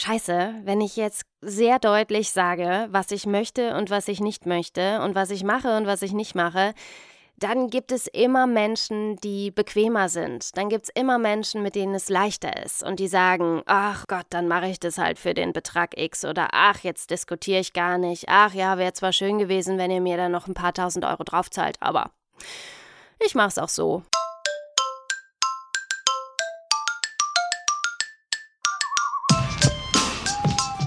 Scheiße, wenn ich jetzt sehr deutlich sage, was ich möchte und was ich nicht möchte und was ich mache und was ich nicht mache, dann gibt es immer Menschen, die bequemer sind. Dann gibt es immer Menschen, mit denen es leichter ist und die sagen, ach Gott, dann mache ich das halt für den Betrag X oder ach, jetzt diskutiere ich gar nicht. Ach ja, wäre zwar schön gewesen, wenn ihr mir dann noch ein paar tausend Euro draufzahlt, aber ich mache es auch so.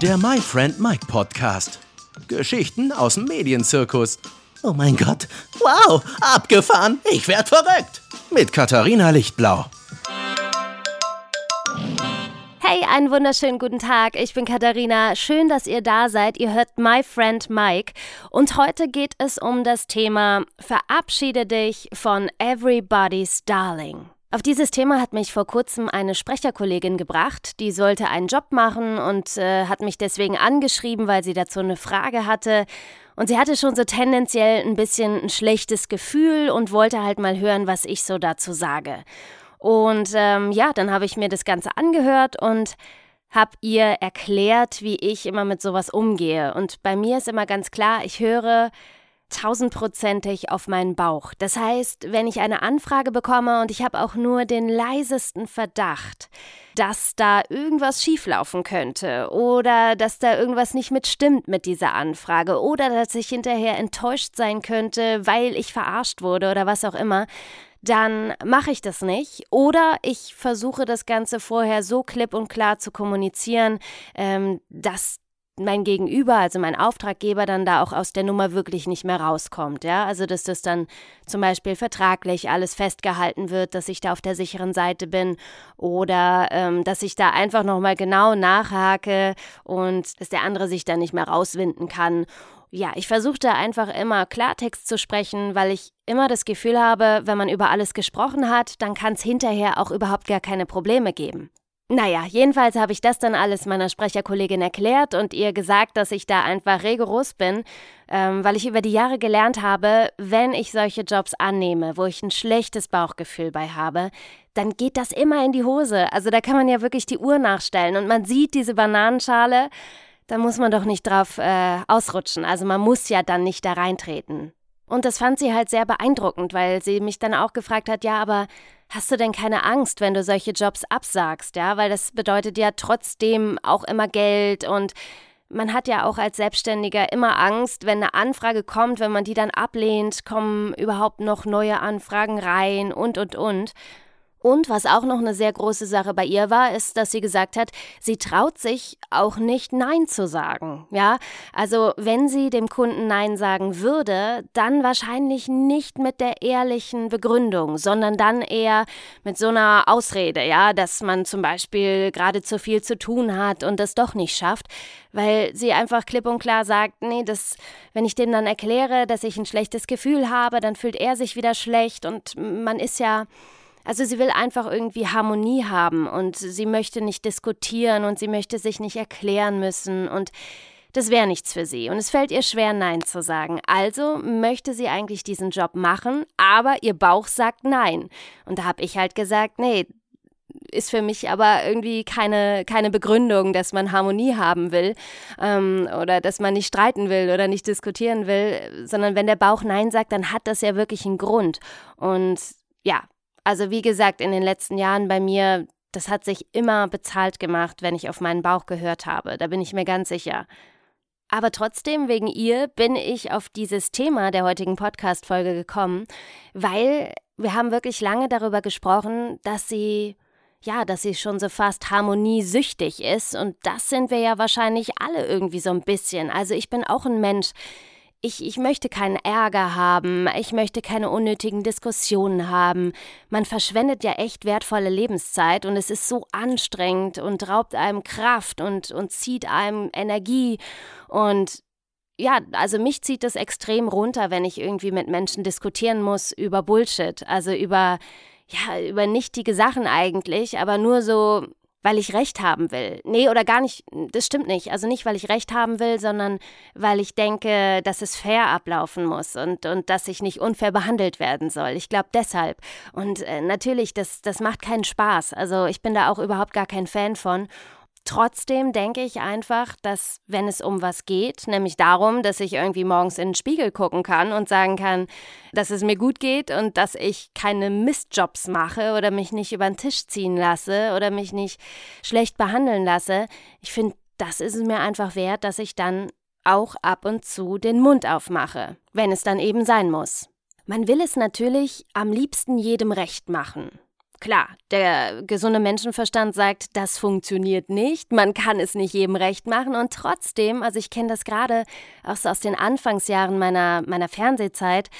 Der My Friend Mike Podcast. Geschichten aus dem Medienzirkus. Oh mein Gott. Wow, abgefahren. Ich werd verrückt. Mit Katharina Lichtblau. Hey, einen wunderschönen guten Tag. Ich bin Katharina. Schön, dass ihr da seid. Ihr hört My Friend Mike. Und heute geht es um das Thema Verabschiede dich von Everybody's Darling. Auf dieses Thema hat mich vor kurzem eine Sprecherkollegin gebracht, die sollte einen Job machen und äh, hat mich deswegen angeschrieben, weil sie dazu eine Frage hatte. Und sie hatte schon so tendenziell ein bisschen ein schlechtes Gefühl und wollte halt mal hören, was ich so dazu sage. Und ähm, ja, dann habe ich mir das Ganze angehört und habe ihr erklärt, wie ich immer mit sowas umgehe. Und bei mir ist immer ganz klar, ich höre tausendprozentig auf meinen Bauch. Das heißt, wenn ich eine Anfrage bekomme und ich habe auch nur den leisesten Verdacht, dass da irgendwas schieflaufen könnte oder dass da irgendwas nicht mitstimmt mit dieser Anfrage oder dass ich hinterher enttäuscht sein könnte, weil ich verarscht wurde oder was auch immer, dann mache ich das nicht. Oder ich versuche das Ganze vorher so klipp und klar zu kommunizieren, ähm, dass mein Gegenüber, also mein Auftraggeber, dann da auch aus der Nummer wirklich nicht mehr rauskommt. Ja, also dass das dann zum Beispiel vertraglich alles festgehalten wird, dass ich da auf der sicheren Seite bin oder ähm, dass ich da einfach nochmal genau nachhake und dass der andere sich dann nicht mehr rauswinden kann. Ja, ich versuche da einfach immer Klartext zu sprechen, weil ich immer das Gefühl habe, wenn man über alles gesprochen hat, dann kann es hinterher auch überhaupt gar keine Probleme geben. Naja, jedenfalls habe ich das dann alles meiner Sprecherkollegin erklärt und ihr gesagt, dass ich da einfach rigoros bin, ähm, weil ich über die Jahre gelernt habe, wenn ich solche Jobs annehme, wo ich ein schlechtes Bauchgefühl bei habe, dann geht das immer in die Hose. Also da kann man ja wirklich die Uhr nachstellen und man sieht diese Bananenschale, da muss man doch nicht drauf äh, ausrutschen. Also man muss ja dann nicht da reintreten. Und das fand sie halt sehr beeindruckend, weil sie mich dann auch gefragt hat, ja, aber hast du denn keine Angst, wenn du solche Jobs absagst, ja? Weil das bedeutet ja trotzdem auch immer Geld und man hat ja auch als Selbstständiger immer Angst, wenn eine Anfrage kommt, wenn man die dann ablehnt, kommen überhaupt noch neue Anfragen rein und, und, und. Und was auch noch eine sehr große Sache bei ihr war, ist, dass sie gesagt hat, sie traut sich auch nicht Nein zu sagen. Ja, also wenn sie dem Kunden Nein sagen würde, dann wahrscheinlich nicht mit der ehrlichen Begründung, sondern dann eher mit so einer Ausrede, ja, dass man zum Beispiel gerade zu viel zu tun hat und das doch nicht schafft, weil sie einfach klipp und klar sagt, nee, das, wenn ich dem dann erkläre, dass ich ein schlechtes Gefühl habe, dann fühlt er sich wieder schlecht und man ist ja also sie will einfach irgendwie Harmonie haben und sie möchte nicht diskutieren und sie möchte sich nicht erklären müssen und das wäre nichts für sie und es fällt ihr schwer, Nein zu sagen. Also möchte sie eigentlich diesen Job machen, aber ihr Bauch sagt Nein. Und da habe ich halt gesagt, nee, ist für mich aber irgendwie keine, keine Begründung, dass man Harmonie haben will ähm, oder dass man nicht streiten will oder nicht diskutieren will, sondern wenn der Bauch Nein sagt, dann hat das ja wirklich einen Grund. Und ja, also wie gesagt, in den letzten Jahren bei mir, das hat sich immer bezahlt gemacht, wenn ich auf meinen Bauch gehört habe. Da bin ich mir ganz sicher. Aber trotzdem, wegen ihr bin ich auf dieses Thema der heutigen Podcast-Folge gekommen, weil wir haben wirklich lange darüber gesprochen, dass sie, ja, dass sie schon so fast harmoniesüchtig ist. Und das sind wir ja wahrscheinlich alle irgendwie so ein bisschen. Also ich bin auch ein Mensch, ich, ich möchte keinen Ärger haben, ich möchte keine unnötigen Diskussionen haben. Man verschwendet ja echt wertvolle Lebenszeit und es ist so anstrengend und raubt einem Kraft und, und zieht einem Energie. Und ja, also mich zieht das extrem runter, wenn ich irgendwie mit Menschen diskutieren muss über Bullshit, also über, ja, über nichtige Sachen eigentlich, aber nur so weil ich Recht haben will. Nee, oder gar nicht, das stimmt nicht. Also nicht, weil ich Recht haben will, sondern weil ich denke, dass es fair ablaufen muss und, und dass ich nicht unfair behandelt werden soll. Ich glaube deshalb. Und äh, natürlich, das, das macht keinen Spaß. Also ich bin da auch überhaupt gar kein Fan von. Trotzdem denke ich einfach, dass wenn es um was geht, nämlich darum, dass ich irgendwie morgens in den Spiegel gucken kann und sagen kann, dass es mir gut geht und dass ich keine Mistjobs mache oder mich nicht über den Tisch ziehen lasse oder mich nicht schlecht behandeln lasse, ich finde, das ist es mir einfach wert, dass ich dann auch ab und zu den Mund aufmache, wenn es dann eben sein muss. Man will es natürlich am liebsten jedem recht machen. Klar, der gesunde Menschenverstand sagt, das funktioniert nicht, man kann es nicht jedem recht machen. Und trotzdem, also ich kenne das gerade auch so aus den Anfangsjahren meiner, meiner Fernsehzeit,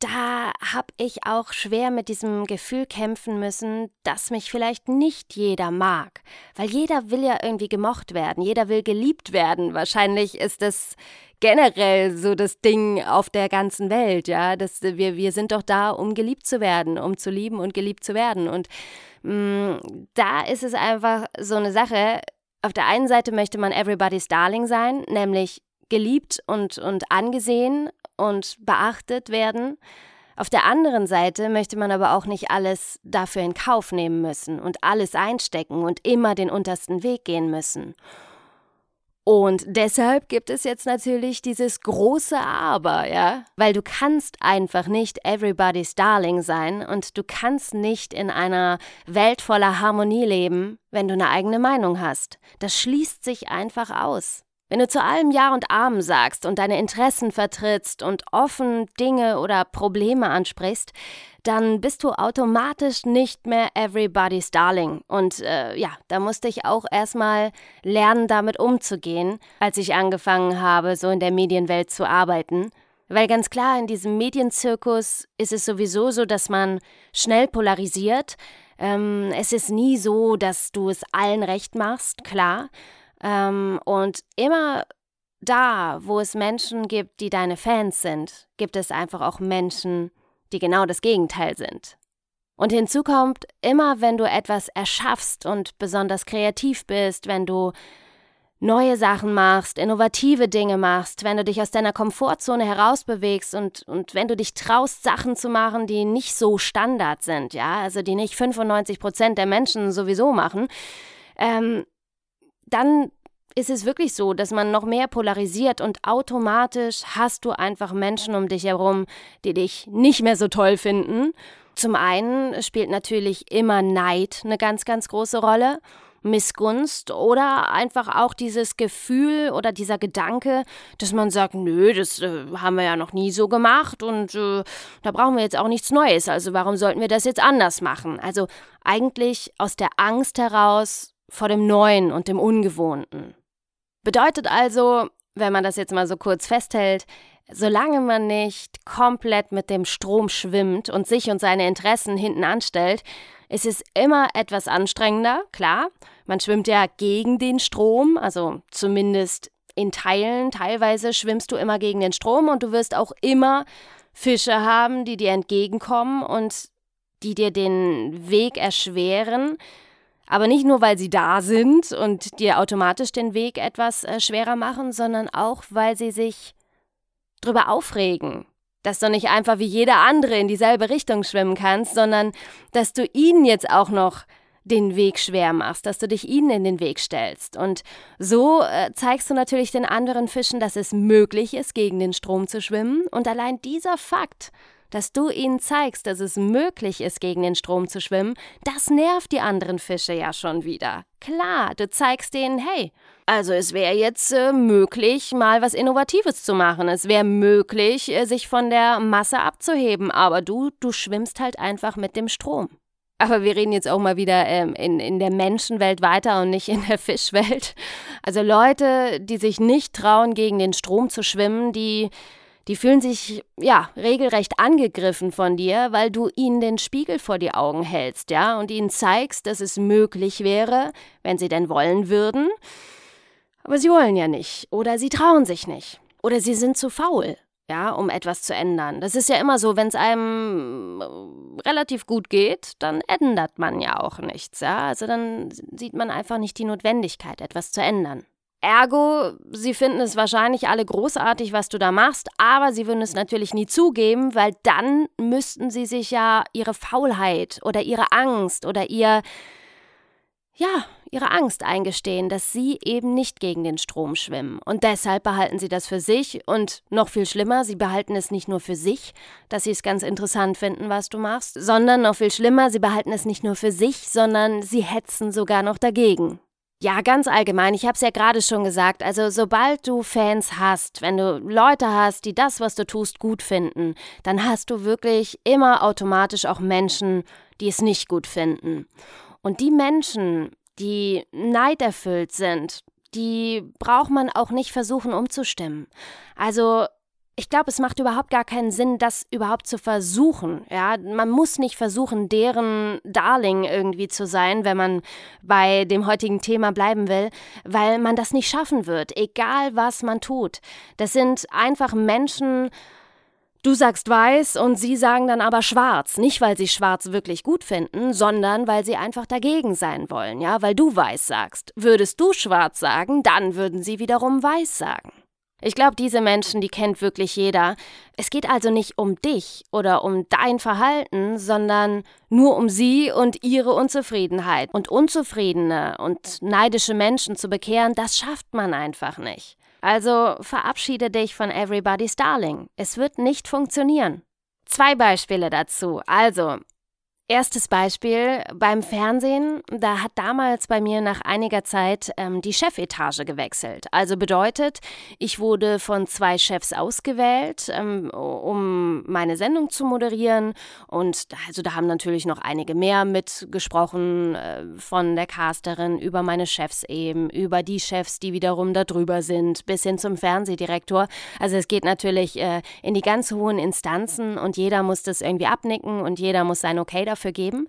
da habe ich auch schwer mit diesem Gefühl kämpfen müssen, dass mich vielleicht nicht jeder mag. Weil jeder will ja irgendwie gemocht werden, jeder will geliebt werden. Wahrscheinlich ist das generell so das Ding auf der ganzen Welt, ja. Dass wir, wir sind doch da, um geliebt zu werden, um zu lieben und geliebt zu werden. Und mh, mm, da ist es einfach so eine Sache. Auf der einen Seite möchte man Everybody's Darling sein, nämlich geliebt und, und angesehen und beachtet werden. Auf der anderen Seite möchte man aber auch nicht alles dafür in Kauf nehmen müssen und alles einstecken und immer den untersten Weg gehen müssen. Und deshalb gibt es jetzt natürlich dieses große Aber, ja, weil du kannst einfach nicht everybody's darling sein und du kannst nicht in einer Welt voller Harmonie leben, wenn du eine eigene Meinung hast. Das schließt sich einfach aus. Wenn du zu allem Ja und Amen sagst und deine Interessen vertrittst und offen Dinge oder Probleme ansprichst, dann bist du automatisch nicht mehr everybody's darling. Und äh, ja, da musste ich auch erstmal lernen, damit umzugehen, als ich angefangen habe, so in der Medienwelt zu arbeiten. Weil ganz klar, in diesem Medienzirkus ist es sowieso so, dass man schnell polarisiert. Ähm, es ist nie so, dass du es allen recht machst, klar. Ähm, und immer da, wo es Menschen gibt, die deine Fans sind, gibt es einfach auch Menschen, die genau das Gegenteil sind. Und hinzu kommt, immer wenn du etwas erschaffst und besonders kreativ bist, wenn du neue Sachen machst, innovative Dinge machst, wenn du dich aus deiner Komfortzone herausbewegst und, und wenn du dich traust, Sachen zu machen, die nicht so Standard sind, ja, also die nicht 95 Prozent der Menschen sowieso machen, ähm, dann ist es wirklich so, dass man noch mehr polarisiert und automatisch hast du einfach Menschen um dich herum, die dich nicht mehr so toll finden. Zum einen spielt natürlich immer Neid eine ganz, ganz große Rolle. Missgunst oder einfach auch dieses Gefühl oder dieser Gedanke, dass man sagt, nö, das äh, haben wir ja noch nie so gemacht und äh, da brauchen wir jetzt auch nichts Neues. Also warum sollten wir das jetzt anders machen? Also eigentlich aus der Angst heraus, vor dem Neuen und dem Ungewohnten. Bedeutet also, wenn man das jetzt mal so kurz festhält, solange man nicht komplett mit dem Strom schwimmt und sich und seine Interessen hinten anstellt, ist es immer etwas anstrengender, klar. Man schwimmt ja gegen den Strom, also zumindest in Teilen. Teilweise schwimmst du immer gegen den Strom und du wirst auch immer Fische haben, die dir entgegenkommen und die dir den Weg erschweren. Aber nicht nur, weil sie da sind und dir automatisch den Weg etwas äh, schwerer machen, sondern auch, weil sie sich drüber aufregen. Dass du nicht einfach wie jeder andere in dieselbe Richtung schwimmen kannst, sondern dass du ihnen jetzt auch noch den Weg schwer machst, dass du dich ihnen in den Weg stellst. Und so äh, zeigst du natürlich den anderen Fischen, dass es möglich ist, gegen den Strom zu schwimmen. Und allein dieser Fakt dass du ihnen zeigst, dass es möglich ist, gegen den Strom zu schwimmen, das nervt die anderen Fische ja schon wieder. Klar, du zeigst denen, hey, also es wäre jetzt äh, möglich, mal was Innovatives zu machen. Es wäre möglich, äh, sich von der Masse abzuheben, aber du, du schwimmst halt einfach mit dem Strom. Aber wir reden jetzt auch mal wieder ähm, in, in der Menschenwelt weiter und nicht in der Fischwelt. Also Leute, die sich nicht trauen, gegen den Strom zu schwimmen, die die fühlen sich ja regelrecht angegriffen von dir, weil du ihnen den Spiegel vor die Augen hältst, ja, und ihnen zeigst, dass es möglich wäre, wenn sie denn wollen würden. Aber sie wollen ja nicht oder sie trauen sich nicht oder sie sind zu faul, ja, um etwas zu ändern. Das ist ja immer so, wenn es einem relativ gut geht, dann ändert man ja auch nichts, ja. Also dann sieht man einfach nicht die Notwendigkeit, etwas zu ändern. Ergo, sie finden es wahrscheinlich alle großartig, was du da machst, aber sie würden es natürlich nie zugeben, weil dann müssten sie sich ja ihre Faulheit oder ihre Angst oder ihr ja, ihre Angst eingestehen, dass sie eben nicht gegen den Strom schwimmen. Und deshalb behalten sie das für sich und noch viel schlimmer, sie behalten es nicht nur für sich, dass sie es ganz interessant finden, was du machst, sondern noch viel schlimmer, sie behalten es nicht nur für sich, sondern sie hetzen sogar noch dagegen. Ja, ganz allgemein, ich habe es ja gerade schon gesagt, also sobald du Fans hast, wenn du Leute hast, die das, was du tust, gut finden, dann hast du wirklich immer automatisch auch Menschen, die es nicht gut finden. Und die Menschen, die neiderfüllt sind, die braucht man auch nicht versuchen umzustimmen. Also ich glaube, es macht überhaupt gar keinen Sinn, das überhaupt zu versuchen. Ja, man muss nicht versuchen, deren Darling irgendwie zu sein, wenn man bei dem heutigen Thema bleiben will, weil man das nicht schaffen wird, egal was man tut. Das sind einfach Menschen, Du sagst weiß und sie sagen dann aber schwarz. Nicht, weil sie schwarz wirklich gut finden, sondern weil sie einfach dagegen sein wollen, ja, weil du weiß sagst. Würdest du schwarz sagen, dann würden sie wiederum weiß sagen. Ich glaube, diese Menschen, die kennt wirklich jeder. Es geht also nicht um dich oder um dein Verhalten, sondern nur um sie und ihre Unzufriedenheit. Und unzufriedene und neidische Menschen zu bekehren, das schafft man einfach nicht. Also verabschiede dich von Everybody's Darling. Es wird nicht funktionieren. Zwei Beispiele dazu. Also, Erstes Beispiel beim Fernsehen, da hat damals bei mir nach einiger Zeit ähm, die Chefetage gewechselt. Also bedeutet, ich wurde von zwei Chefs ausgewählt, ähm, um meine Sendung zu moderieren. Und also da haben natürlich noch einige mehr mitgesprochen, äh, von der Casterin über meine Chefs eben, über die Chefs, die wiederum da drüber sind, bis hin zum Fernsehdirektor. Also es geht natürlich äh, in die ganz hohen Instanzen und jeder muss das irgendwie abnicken und jeder muss sein Okay dafür dafür geben.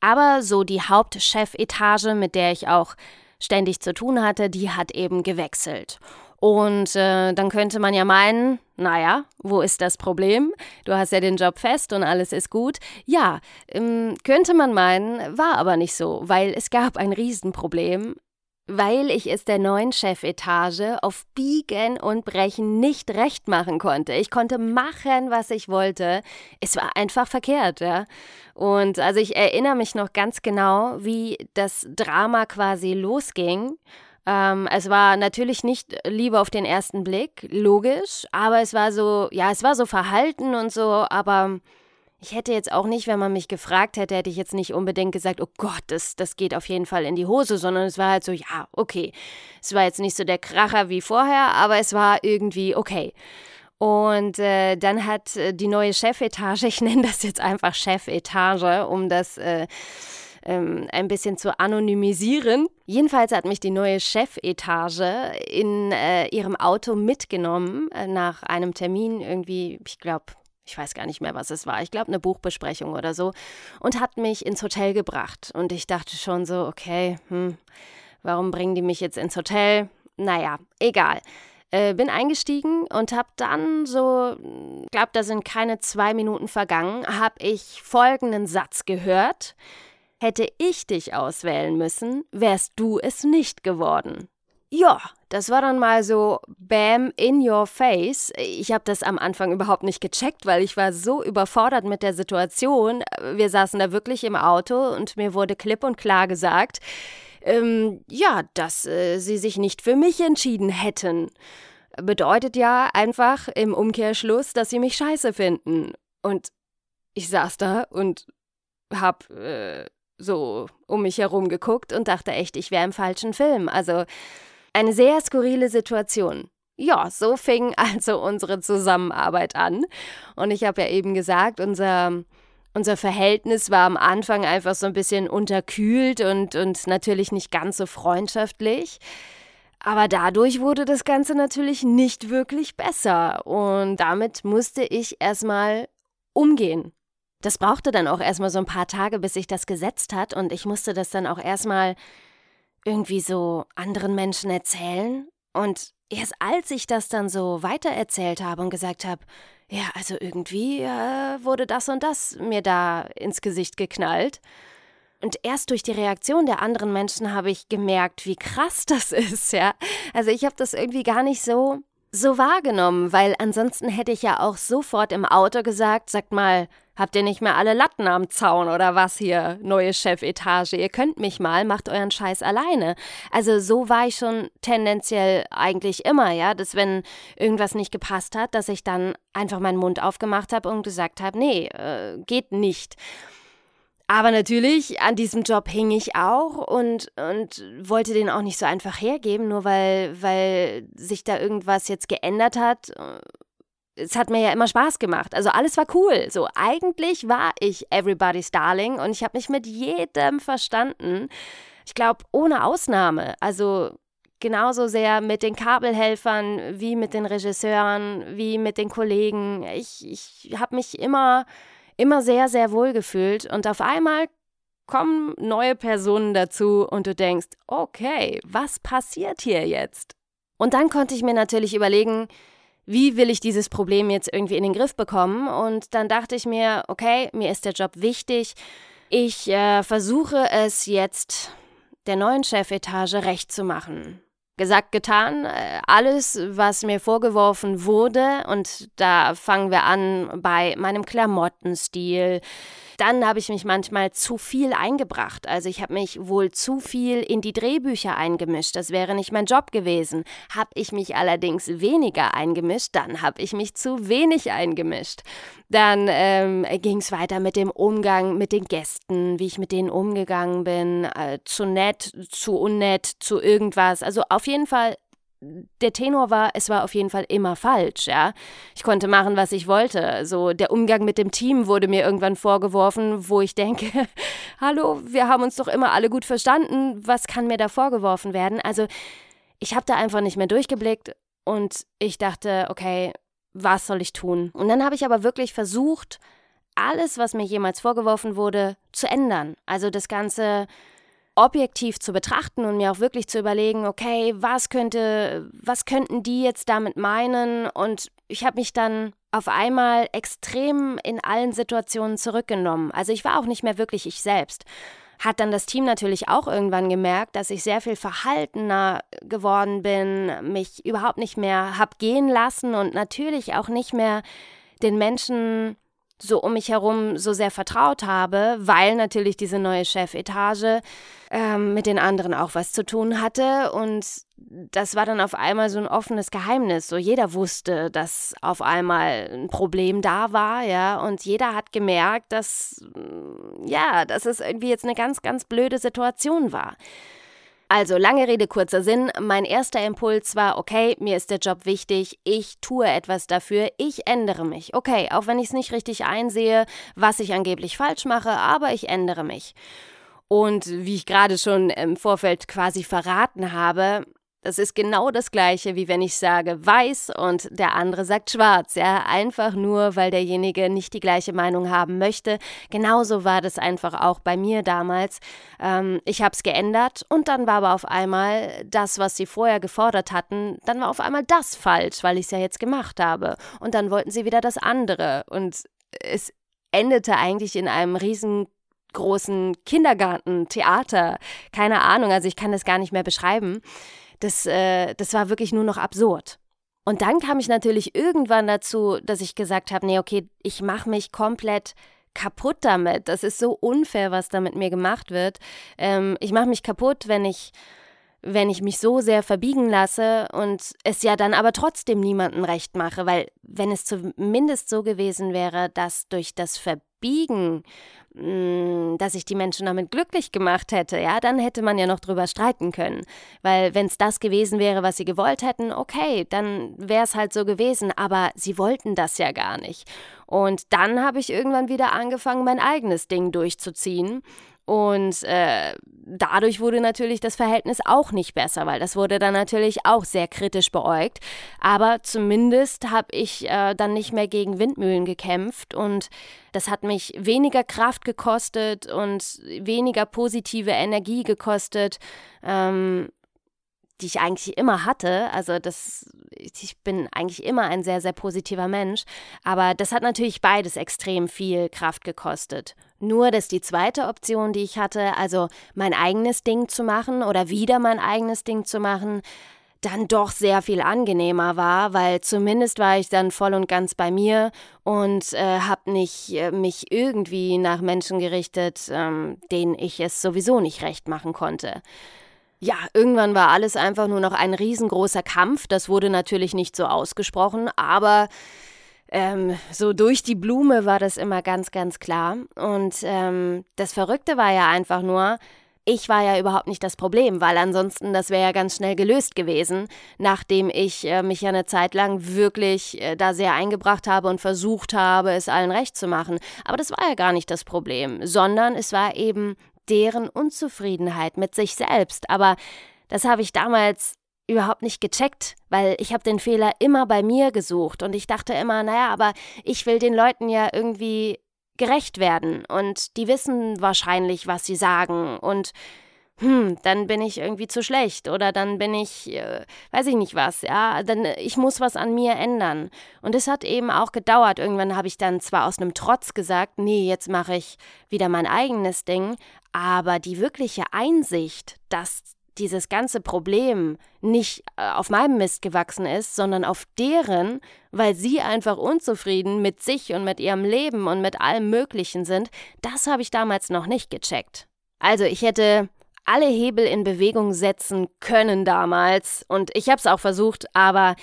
Aber so die Hauptchefetage, mit der ich auch ständig zu tun hatte, die hat eben gewechselt. Und äh, dann könnte man ja meinen, naja, wo ist das Problem? Du hast ja den Job fest und alles ist gut. Ja, ähm, könnte man meinen, war aber nicht so, weil es gab ein Riesenproblem weil ich es der neuen Chefetage auf Biegen und Brechen nicht recht machen konnte. Ich konnte machen, was ich wollte. Es war einfach verkehrt, ja. Und also ich erinnere mich noch ganz genau, wie das Drama quasi losging. Ähm, es war natürlich nicht Liebe auf den ersten Blick, logisch, aber es war so, ja, es war so verhalten und so, aber ich hätte jetzt auch nicht, wenn man mich gefragt hätte, hätte ich jetzt nicht unbedingt gesagt, oh Gott, das, das geht auf jeden Fall in die Hose, sondern es war halt so, ja, okay. Es war jetzt nicht so der Kracher wie vorher, aber es war irgendwie okay. Und äh, dann hat äh, die neue Chefetage, ich nenne das jetzt einfach Chefetage, um das äh, ähm, ein bisschen zu anonymisieren. Jedenfalls hat mich die neue Chefetage in äh, ihrem Auto mitgenommen äh, nach einem Termin irgendwie, ich glaube, ich weiß gar nicht mehr, was es war, ich glaube eine Buchbesprechung oder so, und hat mich ins Hotel gebracht. Und ich dachte schon so, okay, hm, warum bringen die mich jetzt ins Hotel? Naja, egal. Äh, bin eingestiegen und habe dann so, glaube, da sind keine zwei Minuten vergangen, habe ich folgenden Satz gehört. Hätte ich dich auswählen müssen, wärst du es nicht geworden. Ja, das war dann mal so Bam in your face. Ich habe das am Anfang überhaupt nicht gecheckt, weil ich war so überfordert mit der Situation. Wir saßen da wirklich im Auto und mir wurde klipp und klar gesagt, ähm, ja, dass äh, sie sich nicht für mich entschieden hätten. Bedeutet ja einfach im Umkehrschluss, dass sie mich scheiße finden. Und ich saß da und hab äh, so um mich herum geguckt und dachte echt, ich wäre im falschen Film. Also eine sehr skurrile Situation. Ja, so fing also unsere Zusammenarbeit an. Und ich habe ja eben gesagt, unser, unser Verhältnis war am Anfang einfach so ein bisschen unterkühlt und, und natürlich nicht ganz so freundschaftlich. Aber dadurch wurde das Ganze natürlich nicht wirklich besser. Und damit musste ich erstmal umgehen. Das brauchte dann auch erstmal so ein paar Tage, bis sich das gesetzt hat. Und ich musste das dann auch erstmal irgendwie so anderen Menschen erzählen. Und erst als ich das dann so weitererzählt habe und gesagt habe, ja, also irgendwie äh, wurde das und das mir da ins Gesicht geknallt. Und erst durch die Reaktion der anderen Menschen habe ich gemerkt, wie krass das ist, ja. Also ich habe das irgendwie gar nicht so so wahrgenommen, weil ansonsten hätte ich ja auch sofort im Auto gesagt, sagt mal, Habt ihr nicht mehr alle Latten am Zaun oder was hier, neue Chefetage? Ihr könnt mich mal, macht euren Scheiß alleine. Also so war ich schon tendenziell eigentlich immer, ja, dass wenn irgendwas nicht gepasst hat, dass ich dann einfach meinen Mund aufgemacht habe und gesagt habe, nee, äh, geht nicht. Aber natürlich, an diesem Job hing ich auch und, und wollte den auch nicht so einfach hergeben, nur weil, weil sich da irgendwas jetzt geändert hat es hat mir ja immer Spaß gemacht. Also alles war cool. So eigentlich war ich everybody's Darling und ich habe mich mit jedem verstanden. Ich glaube, ohne Ausnahme. Also genauso sehr mit den Kabelhelfern wie mit den Regisseuren, wie mit den Kollegen. Ich, ich habe mich immer, immer sehr, sehr wohl gefühlt und auf einmal kommen neue Personen dazu und du denkst, okay, was passiert hier jetzt? Und dann konnte ich mir natürlich überlegen, wie will ich dieses Problem jetzt irgendwie in den Griff bekommen? Und dann dachte ich mir, okay, mir ist der Job wichtig. Ich äh, versuche es jetzt der neuen Chefetage recht zu machen. Gesagt, getan, äh, alles, was mir vorgeworfen wurde, und da fangen wir an bei meinem Klamottenstil, dann habe ich mich manchmal zu viel eingebracht. Also ich habe mich wohl zu viel in die Drehbücher eingemischt. Das wäre nicht mein Job gewesen. Habe ich mich allerdings weniger eingemischt, dann habe ich mich zu wenig eingemischt. Dann ähm, ging es weiter mit dem Umgang mit den Gästen, wie ich mit denen umgegangen bin. Äh, zu nett, zu unnett, zu irgendwas. Also auf jeden Fall der Tenor war, es war auf jeden Fall immer falsch, ja. Ich konnte machen, was ich wollte. So der Umgang mit dem Team wurde mir irgendwann vorgeworfen, wo ich denke, hallo, wir haben uns doch immer alle gut verstanden, was kann mir da vorgeworfen werden? Also, ich habe da einfach nicht mehr durchgeblickt und ich dachte, okay, was soll ich tun? Und dann habe ich aber wirklich versucht, alles, was mir jemals vorgeworfen wurde, zu ändern. Also das ganze objektiv zu betrachten und mir auch wirklich zu überlegen, okay, was könnte, was könnten die jetzt damit meinen? Und ich habe mich dann auf einmal extrem in allen Situationen zurückgenommen. Also ich war auch nicht mehr wirklich ich selbst. Hat dann das Team natürlich auch irgendwann gemerkt, dass ich sehr viel verhaltener geworden bin, mich überhaupt nicht mehr hab gehen lassen und natürlich auch nicht mehr den Menschen so um mich herum so sehr vertraut habe, weil natürlich diese neue Chefetage ähm, mit den anderen auch was zu tun hatte. Und das war dann auf einmal so ein offenes Geheimnis. So jeder wusste, dass auf einmal ein Problem da war, ja. Und jeder hat gemerkt, dass, ja, dass es irgendwie jetzt eine ganz, ganz blöde Situation war. Also lange Rede, kurzer Sinn. Mein erster Impuls war, okay, mir ist der Job wichtig, ich tue etwas dafür, ich ändere mich. Okay, auch wenn ich es nicht richtig einsehe, was ich angeblich falsch mache, aber ich ändere mich. Und wie ich gerade schon im Vorfeld quasi verraten habe, das ist genau das Gleiche, wie wenn ich sage weiß und der andere sagt schwarz, ja, einfach nur, weil derjenige nicht die gleiche Meinung haben möchte. Genauso war das einfach auch bei mir damals. Ähm, ich habe es geändert und dann war aber auf einmal das, was sie vorher gefordert hatten, dann war auf einmal das falsch, weil ich es ja jetzt gemacht habe. Und dann wollten sie wieder das andere und es endete eigentlich in einem riesengroßen Kindergarten, Theater, keine Ahnung, also ich kann das gar nicht mehr beschreiben das, äh, das war wirklich nur noch absurd. Und dann kam ich natürlich irgendwann dazu, dass ich gesagt habe, nee, okay, ich mache mich komplett kaputt damit. Das ist so unfair, was da mit mir gemacht wird. Ähm, ich mache mich kaputt, wenn ich wenn ich mich so sehr verbiegen lasse und es ja dann aber trotzdem niemandem recht mache, weil wenn es zumindest so gewesen wäre, dass durch das Verbiegen dass ich die Menschen damit glücklich gemacht hätte, ja, dann hätte man ja noch drüber streiten können. Weil wenn es das gewesen wäre, was sie gewollt hätten, okay, dann wäre es halt so gewesen, aber sie wollten das ja gar nicht. Und dann habe ich irgendwann wieder angefangen, mein eigenes Ding durchzuziehen und äh, dadurch wurde natürlich das Verhältnis auch nicht besser, weil das wurde dann natürlich auch sehr kritisch beäugt. Aber zumindest habe ich äh, dann nicht mehr gegen Windmühlen gekämpft und das hat mich weniger Kraft gekostet und weniger positive Energie gekostet. Ähm, die ich eigentlich immer hatte. Also das, ich bin eigentlich immer ein sehr, sehr positiver Mensch. Aber das hat natürlich beides extrem viel Kraft gekostet. Nur, dass die zweite Option, die ich hatte, also mein eigenes Ding zu machen oder wieder mein eigenes Ding zu machen, dann doch sehr viel angenehmer war, weil zumindest war ich dann voll und ganz bei mir und äh, habe nicht äh, mich irgendwie nach Menschen gerichtet, ähm, denen ich es sowieso nicht recht machen konnte. Ja, irgendwann war alles einfach nur noch ein riesengroßer Kampf. Das wurde natürlich nicht so ausgesprochen, aber ähm, so durch die Blume war das immer ganz, ganz klar. Und ähm, das Verrückte war ja einfach nur, ich war ja überhaupt nicht das Problem, weil ansonsten das wäre ja ganz schnell gelöst gewesen, nachdem ich äh, mich ja eine Zeit lang wirklich äh, da sehr eingebracht habe und versucht habe, es allen recht zu machen. Aber das war ja gar nicht das Problem, sondern es war eben deren Unzufriedenheit mit sich selbst. Aber das habe ich damals überhaupt nicht gecheckt, weil ich habe den Fehler immer bei mir gesucht. Und ich dachte immer, naja, aber ich will den Leuten ja irgendwie gerecht werden. Und die wissen wahrscheinlich, was sie sagen. Und hm, dann bin ich irgendwie zu schlecht oder dann bin ich, äh, weiß ich nicht was, ja, dann ich muss was an mir ändern. Und es hat eben auch gedauert. Irgendwann habe ich dann zwar aus einem Trotz gesagt, nee, jetzt mache ich wieder mein eigenes Ding, aber die wirkliche Einsicht, dass dieses ganze Problem nicht äh, auf meinem Mist gewachsen ist, sondern auf deren, weil sie einfach unzufrieden mit sich und mit ihrem Leben und mit allem Möglichen sind, das habe ich damals noch nicht gecheckt. Also ich hätte alle Hebel in Bewegung setzen können damals und ich habe es auch versucht, aber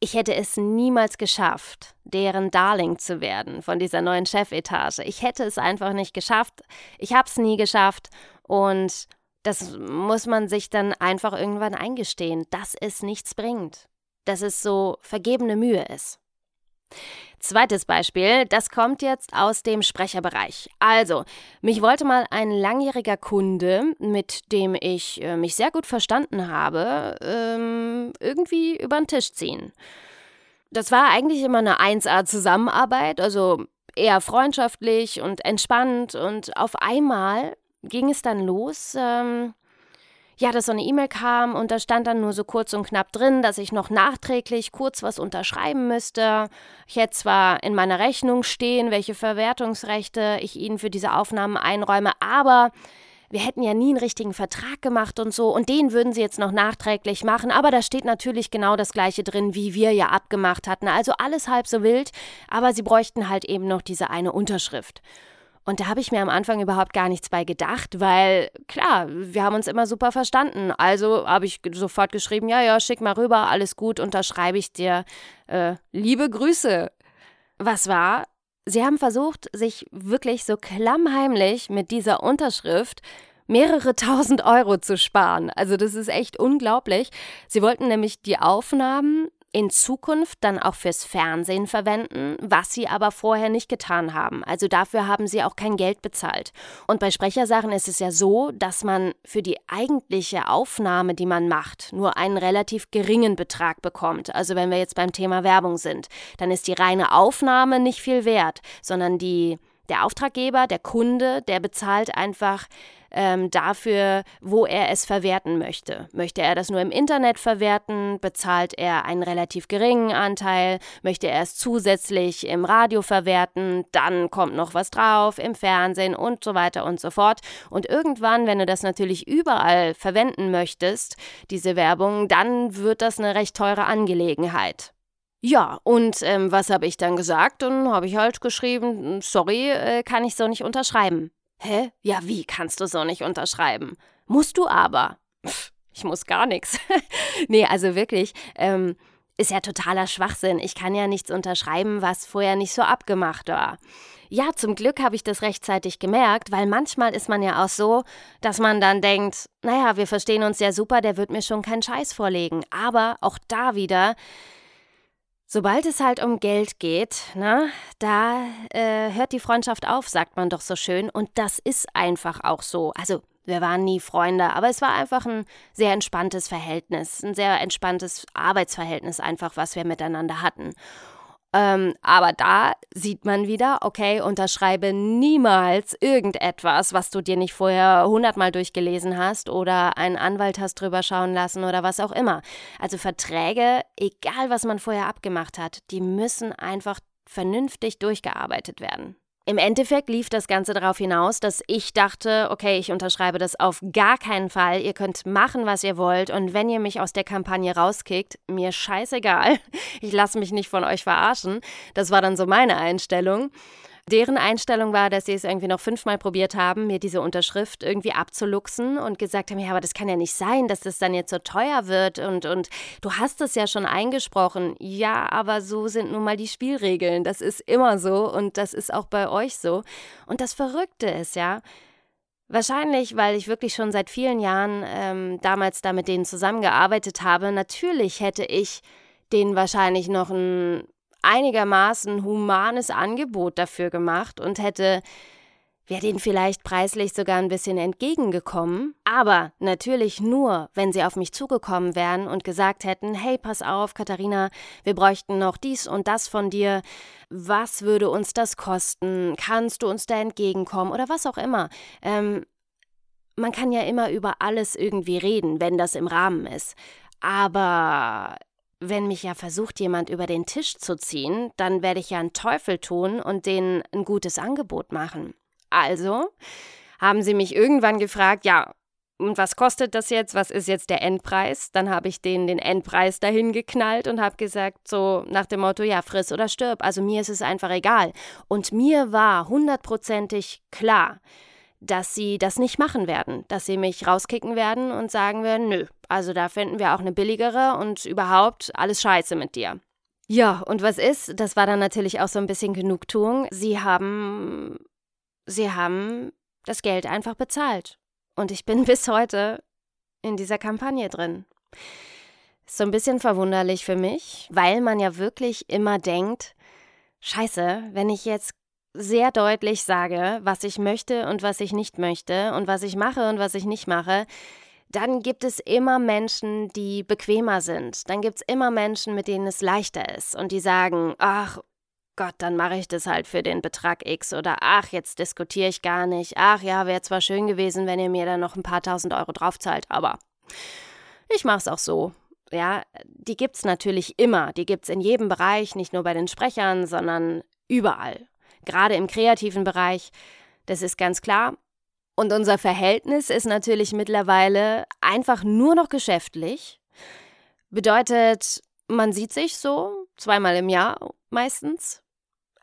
ich hätte es niemals geschafft, deren Darling zu werden von dieser neuen Chefetage. Ich hätte es einfach nicht geschafft. Ich habe es nie geschafft und das muss man sich dann einfach irgendwann eingestehen, dass es nichts bringt, dass es so vergebene Mühe ist. Zweites Beispiel, das kommt jetzt aus dem Sprecherbereich. Also, mich wollte mal ein langjähriger Kunde, mit dem ich äh, mich sehr gut verstanden habe, ähm, irgendwie über den Tisch ziehen. Das war eigentlich immer eine 1A-Zusammenarbeit, also eher freundschaftlich und entspannt und auf einmal ging es dann los, ähm, ja, dass so eine E-Mail kam und da stand dann nur so kurz und knapp drin, dass ich noch nachträglich kurz was unterschreiben müsste. Ich hätte zwar in meiner Rechnung stehen, welche Verwertungsrechte ich Ihnen für diese Aufnahmen einräume, aber wir hätten ja nie einen richtigen Vertrag gemacht und so und den würden sie jetzt noch nachträglich machen, aber da steht natürlich genau das gleiche drin, wie wir ja abgemacht hatten. Also alles halb so wild, aber sie bräuchten halt eben noch diese eine Unterschrift. Und da habe ich mir am Anfang überhaupt gar nichts bei gedacht, weil klar, wir haben uns immer super verstanden. Also habe ich sofort geschrieben, ja, ja, schick mal rüber, alles gut, unterschreibe ich dir. Äh, liebe Grüße. Was war? Sie haben versucht, sich wirklich so klammheimlich mit dieser Unterschrift mehrere tausend Euro zu sparen. Also das ist echt unglaublich. Sie wollten nämlich die Aufnahmen in Zukunft dann auch fürs Fernsehen verwenden, was sie aber vorher nicht getan haben. Also dafür haben sie auch kein Geld bezahlt. Und bei Sprechersachen ist es ja so, dass man für die eigentliche Aufnahme, die man macht, nur einen relativ geringen Betrag bekommt. Also wenn wir jetzt beim Thema Werbung sind, dann ist die reine Aufnahme nicht viel wert, sondern die der Auftraggeber, der Kunde, der bezahlt einfach ähm, dafür, wo er es verwerten möchte. Möchte er das nur im Internet verwerten, bezahlt er einen relativ geringen Anteil. Möchte er es zusätzlich im Radio verwerten, dann kommt noch was drauf, im Fernsehen und so weiter und so fort. Und irgendwann, wenn du das natürlich überall verwenden möchtest, diese Werbung, dann wird das eine recht teure Angelegenheit. Ja, und ähm, was habe ich dann gesagt? Dann habe ich halt geschrieben, sorry, äh, kann ich so nicht unterschreiben. Hä? Ja, wie kannst du so nicht unterschreiben? Musst du aber. Pff, ich muss gar nichts. nee, also wirklich, ähm, ist ja totaler Schwachsinn. Ich kann ja nichts unterschreiben, was vorher nicht so abgemacht war. Ja, zum Glück habe ich das rechtzeitig gemerkt, weil manchmal ist man ja auch so, dass man dann denkt, naja, wir verstehen uns ja super, der wird mir schon keinen Scheiß vorlegen. Aber auch da wieder, Sobald es halt um Geld geht, ne, da äh, hört die Freundschaft auf, sagt man doch so schön. Und das ist einfach auch so. Also, wir waren nie Freunde, aber es war einfach ein sehr entspanntes Verhältnis, ein sehr entspanntes Arbeitsverhältnis einfach, was wir miteinander hatten. Ähm, aber da sieht man wieder, okay, unterschreibe niemals irgendetwas, was du dir nicht vorher hundertmal durchgelesen hast oder einen Anwalt hast drüber schauen lassen oder was auch immer. Also Verträge, egal was man vorher abgemacht hat, die müssen einfach vernünftig durchgearbeitet werden. Im Endeffekt lief das Ganze darauf hinaus, dass ich dachte, okay, ich unterschreibe das auf gar keinen Fall. Ihr könnt machen, was ihr wollt. Und wenn ihr mich aus der Kampagne rauskickt, mir scheißegal. Ich lasse mich nicht von euch verarschen. Das war dann so meine Einstellung. Deren Einstellung war, dass sie es irgendwie noch fünfmal probiert haben, mir diese Unterschrift irgendwie abzuluxen und gesagt haben, ja, aber das kann ja nicht sein, dass das dann jetzt so teuer wird und, und du hast es ja schon eingesprochen. Ja, aber so sind nun mal die Spielregeln. Das ist immer so und das ist auch bei euch so. Und das Verrückte ist ja, Wahrscheinlich, weil ich wirklich schon seit vielen Jahren ähm, damals da mit denen zusammengearbeitet habe. Natürlich hätte ich denen wahrscheinlich noch ein einigermaßen humanes Angebot dafür gemacht und hätte wäre denen vielleicht preislich sogar ein bisschen entgegengekommen, aber natürlich nur, wenn sie auf mich zugekommen wären und gesagt hätten, hey, pass auf, Katharina, wir bräuchten noch dies und das von dir, was würde uns das kosten, kannst du uns da entgegenkommen oder was auch immer. Ähm, man kann ja immer über alles irgendwie reden, wenn das im Rahmen ist. Aber wenn mich ja versucht, jemand über den Tisch zu ziehen, dann werde ich ja einen Teufel tun und denen ein gutes Angebot machen. Also haben sie mich irgendwann gefragt, ja, und was kostet das jetzt? Was ist jetzt der Endpreis? Dann habe ich denen den Endpreis dahin geknallt und habe gesagt, so nach dem Motto, ja, friss oder stirb. Also mir ist es einfach egal. Und mir war hundertprozentig klar, dass sie das nicht machen werden, dass sie mich rauskicken werden und sagen werden, nö, also da finden wir auch eine billigere und überhaupt alles scheiße mit dir. Ja, und was ist? Das war dann natürlich auch so ein bisschen Genugtuung. Sie haben, sie haben das Geld einfach bezahlt. Und ich bin bis heute in dieser Kampagne drin. So ein bisschen verwunderlich für mich, weil man ja wirklich immer denkt, Scheiße, wenn ich jetzt sehr deutlich sage, was ich möchte und was ich nicht möchte und was ich mache und was ich nicht mache, dann gibt es immer Menschen, die bequemer sind. Dann gibt es immer Menschen, mit denen es leichter ist und die sagen, ach Gott, dann mache ich das halt für den Betrag X oder ach, jetzt diskutiere ich gar nicht. Ach ja, wäre zwar schön gewesen, wenn ihr mir dann noch ein paar tausend Euro draufzahlt, aber ich mache es auch so. Ja, die gibt es natürlich immer. Die gibt es in jedem Bereich, nicht nur bei den Sprechern, sondern überall gerade im kreativen Bereich. Das ist ganz klar. Und unser Verhältnis ist natürlich mittlerweile einfach nur noch geschäftlich. Bedeutet, man sieht sich so zweimal im Jahr meistens,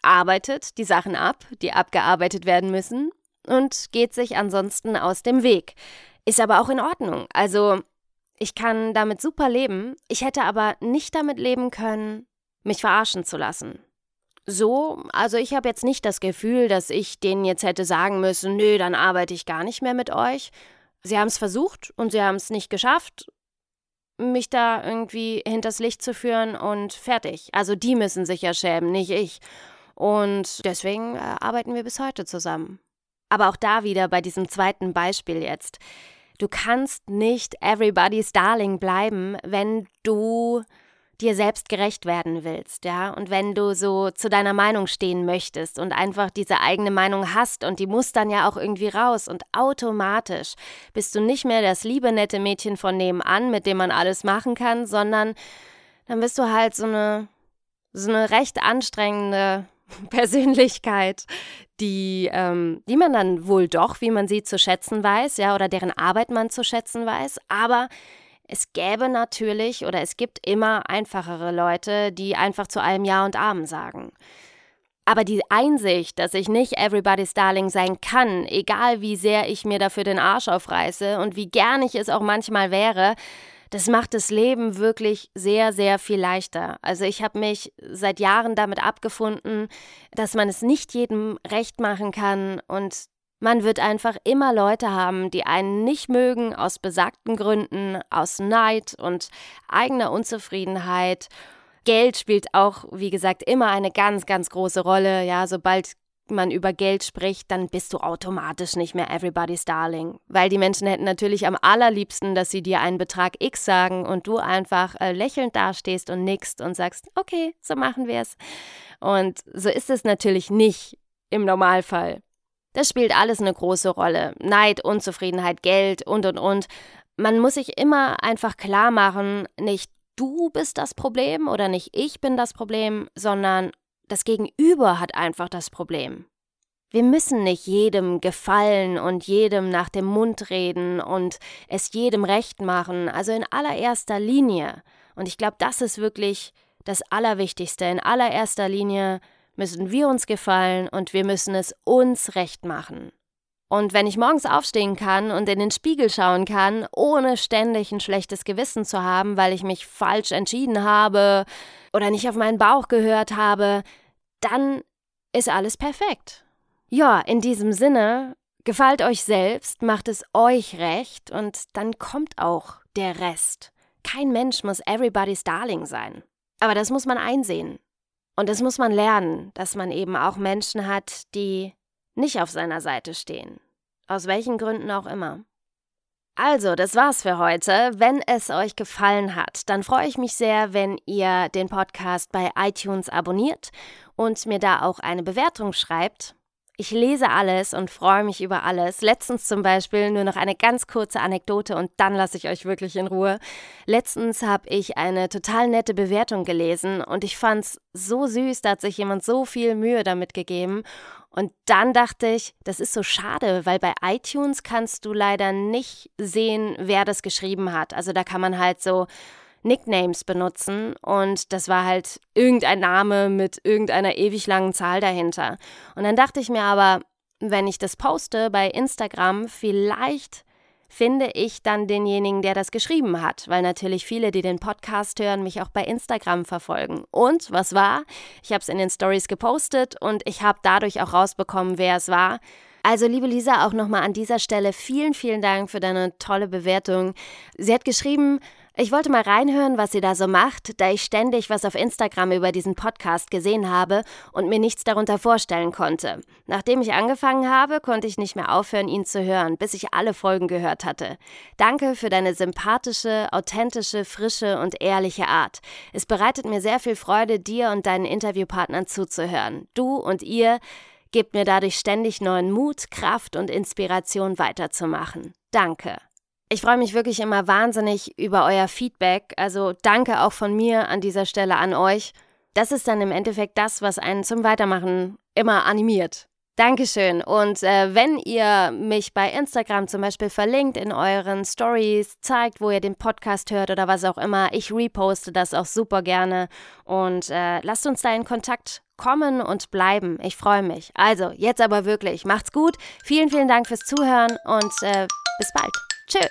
arbeitet die Sachen ab, die abgearbeitet werden müssen und geht sich ansonsten aus dem Weg. Ist aber auch in Ordnung. Also, ich kann damit super leben. Ich hätte aber nicht damit leben können, mich verarschen zu lassen so, also ich habe jetzt nicht das Gefühl, dass ich denen jetzt hätte sagen müssen, nö, dann arbeite ich gar nicht mehr mit euch. Sie haben es versucht und sie haben es nicht geschafft, mich da irgendwie hinters Licht zu führen und fertig. Also die müssen sich ja schämen, nicht ich. Und deswegen äh, arbeiten wir bis heute zusammen. Aber auch da wieder bei diesem zweiten Beispiel jetzt. Du kannst nicht everybody's darling bleiben, wenn du dir selbst gerecht werden willst, ja, und wenn du so zu deiner Meinung stehen möchtest und einfach diese eigene Meinung hast und die muss dann ja auch irgendwie raus und automatisch bist du nicht mehr das liebe nette Mädchen von nebenan, mit dem man alles machen kann, sondern dann bist du halt so eine so eine recht anstrengende Persönlichkeit, die, ähm, die man dann wohl doch, wie man sie zu schätzen weiß, ja, oder deren Arbeit man zu schätzen weiß, aber es gäbe natürlich oder es gibt immer einfachere Leute, die einfach zu allem Ja und Amen sagen. Aber die Einsicht, dass ich nicht everybody's Darling sein kann, egal wie sehr ich mir dafür den Arsch aufreiße und wie gern ich es auch manchmal wäre, das macht das Leben wirklich sehr, sehr viel leichter. Also ich habe mich seit Jahren damit abgefunden, dass man es nicht jedem recht machen kann und man wird einfach immer Leute haben, die einen nicht mögen aus besagten Gründen, aus Neid und eigener Unzufriedenheit. Geld spielt auch, wie gesagt, immer eine ganz, ganz große Rolle. Ja, sobald man über Geld spricht, dann bist du automatisch nicht mehr everybody's darling. Weil die Menschen hätten natürlich am allerliebsten, dass sie dir einen Betrag X sagen und du einfach äh, lächelnd dastehst und nickst und sagst, okay, so machen wir es. Und so ist es natürlich nicht im Normalfall. Das spielt alles eine große Rolle. Neid, Unzufriedenheit, Geld und und und. Man muss sich immer einfach klar machen, nicht du bist das Problem oder nicht ich bin das Problem, sondern das Gegenüber hat einfach das Problem. Wir müssen nicht jedem gefallen und jedem nach dem Mund reden und es jedem recht machen, also in allererster Linie. Und ich glaube, das ist wirklich das Allerwichtigste. In allererster Linie müssen wir uns gefallen und wir müssen es uns recht machen. Und wenn ich morgens aufstehen kann und in den Spiegel schauen kann, ohne ständig ein schlechtes Gewissen zu haben, weil ich mich falsch entschieden habe oder nicht auf meinen Bauch gehört habe, dann ist alles perfekt. Ja, in diesem Sinne, gefällt euch selbst, macht es euch recht und dann kommt auch der Rest. Kein Mensch muss everybody's Darling sein. Aber das muss man einsehen. Und das muss man lernen, dass man eben auch Menschen hat, die nicht auf seiner Seite stehen. Aus welchen Gründen auch immer. Also, das war's für heute. Wenn es euch gefallen hat, dann freue ich mich sehr, wenn ihr den Podcast bei iTunes abonniert und mir da auch eine Bewertung schreibt. Ich lese alles und freue mich über alles. Letztens zum Beispiel nur noch eine ganz kurze Anekdote und dann lasse ich euch wirklich in Ruhe. Letztens habe ich eine total nette Bewertung gelesen und ich fand es so süß, da hat sich jemand so viel Mühe damit gegeben. Und dann dachte ich, das ist so schade, weil bei iTunes kannst du leider nicht sehen, wer das geschrieben hat. Also da kann man halt so Nicknames benutzen und das war halt irgendein Name mit irgendeiner ewig langen Zahl dahinter. Und dann dachte ich mir aber, wenn ich das poste bei Instagram, vielleicht finde ich dann denjenigen, der das geschrieben hat, weil natürlich viele, die den Podcast hören, mich auch bei Instagram verfolgen. Und was war? Ich habe es in den Stories gepostet und ich habe dadurch auch rausbekommen, wer es war. Also, liebe Lisa, auch nochmal an dieser Stelle vielen, vielen Dank für deine tolle Bewertung. Sie hat geschrieben, ich wollte mal reinhören, was sie da so macht, da ich ständig was auf Instagram über diesen Podcast gesehen habe und mir nichts darunter vorstellen konnte. Nachdem ich angefangen habe, konnte ich nicht mehr aufhören, ihn zu hören, bis ich alle Folgen gehört hatte. Danke für deine sympathische, authentische, frische und ehrliche Art. Es bereitet mir sehr viel Freude, dir und deinen Interviewpartnern zuzuhören. Du und ihr gebt mir dadurch ständig neuen Mut, Kraft und Inspiration weiterzumachen. Danke. Ich freue mich wirklich immer wahnsinnig über euer Feedback. Also danke auch von mir an dieser Stelle an euch. Das ist dann im Endeffekt das, was einen zum Weitermachen immer animiert. Dankeschön. Und äh, wenn ihr mich bei Instagram zum Beispiel verlinkt in euren Stories, zeigt, wo ihr den Podcast hört oder was auch immer, ich reposte das auch super gerne. Und äh, lasst uns da in Kontakt kommen und bleiben. Ich freue mich. Also, jetzt aber wirklich, macht's gut. Vielen, vielen Dank fürs Zuhören und äh, bis bald. Tschö.